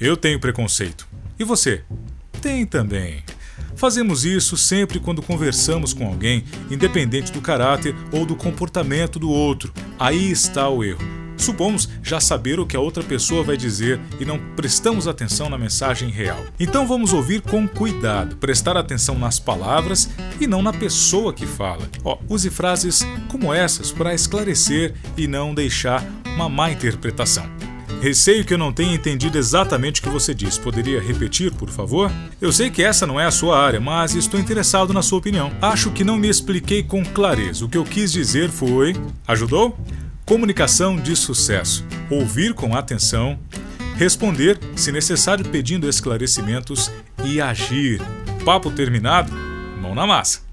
Eu tenho preconceito. E você? Tem também. Fazemos isso sempre quando conversamos com alguém, independente do caráter ou do comportamento do outro. Aí está o erro. Supomos já saber o que a outra pessoa vai dizer e não prestamos atenção na mensagem real. Então vamos ouvir com cuidado, prestar atenção nas palavras e não na pessoa que fala. Ó, use frases como essas para esclarecer e não deixar uma má interpretação. Receio que eu não tenha entendido exatamente o que você disse. Poderia repetir, por favor? Eu sei que essa não é a sua área, mas estou interessado na sua opinião. Acho que não me expliquei com clareza. O que eu quis dizer foi. Ajudou? Comunicação de sucesso. Ouvir com atenção, responder, se necessário, pedindo esclarecimentos e agir. Papo terminado? Mão na massa.